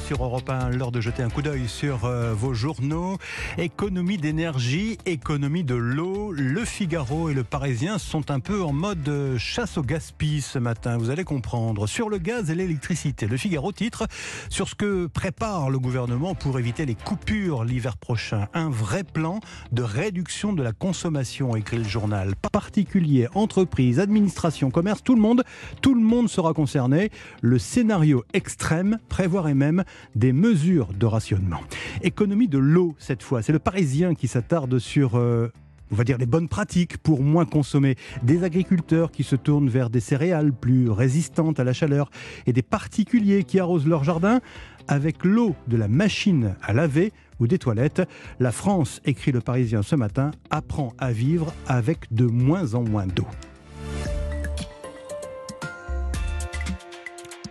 sur Europe 1, l'heure de jeter un coup d'œil sur euh, vos journaux. Économie d'énergie, économie de l'eau. Le Figaro et le Parisien sont un peu en mode euh, chasse au gaspille ce matin, vous allez comprendre. Sur le gaz et l'électricité, le Figaro titre sur ce que prépare le gouvernement pour éviter les coupures l'hiver prochain. Un vrai plan de réduction de la consommation, écrit le journal. Particuliers, entreprises, administration, commerce, tout le monde, tout le monde sera concerné. Le scénario extrême prévoirait même des mesures de rationnement. Économie de l'eau cette fois, c'est le Parisien qui s'attarde sur... Euh, on va dire les bonnes pratiques pour moins consommer, des agriculteurs qui se tournent vers des céréales plus résistantes à la chaleur et des particuliers qui arrosent leur jardin avec l'eau de la machine à laver ou des toilettes. La France, écrit le Parisien ce matin, apprend à vivre avec de moins en moins d'eau.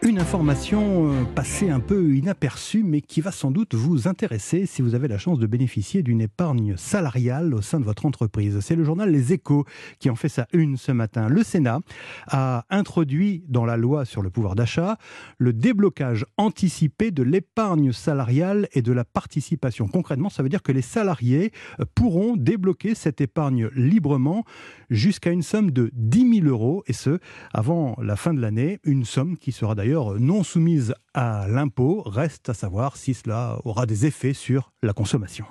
Une information euh, passée un peu inaperçue, mais qui va sans doute vous intéresser si vous avez la chance de bénéficier d'une épargne salariale au sein de votre entreprise. C'est le journal Les Échos qui en fait sa une ce matin. Le Sénat a introduit dans la loi sur le pouvoir d'achat le déblocage anticipé de l'épargne salariale et de la participation. Concrètement, ça veut dire que les salariés euh, pourront débloquer cette épargne librement jusqu'à une somme de 10 000 euros, et ce, avant la fin de l'année, une somme qui sera d'ailleurs non soumise à l'impôt. Reste à savoir si cela aura des effets sur la consommation.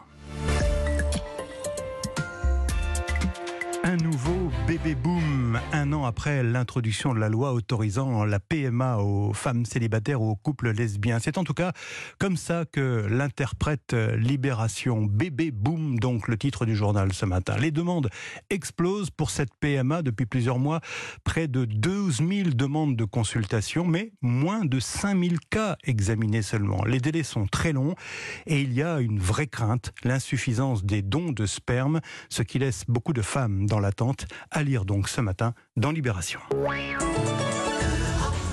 Bébé boom, un an après l'introduction de la loi autorisant la PMA aux femmes célibataires ou aux couples lesbiens. C'est en tout cas comme ça que l'interprète Libération. Bébé boom, donc le titre du journal ce matin. Les demandes explosent pour cette PMA depuis plusieurs mois. Près de 12 000 demandes de consultation, mais moins de 5 000 cas examinés seulement. Les délais sont très longs et il y a une vraie crainte, l'insuffisance des dons de sperme, ce qui laisse beaucoup de femmes dans l'attente. À donc ce matin dans Libération.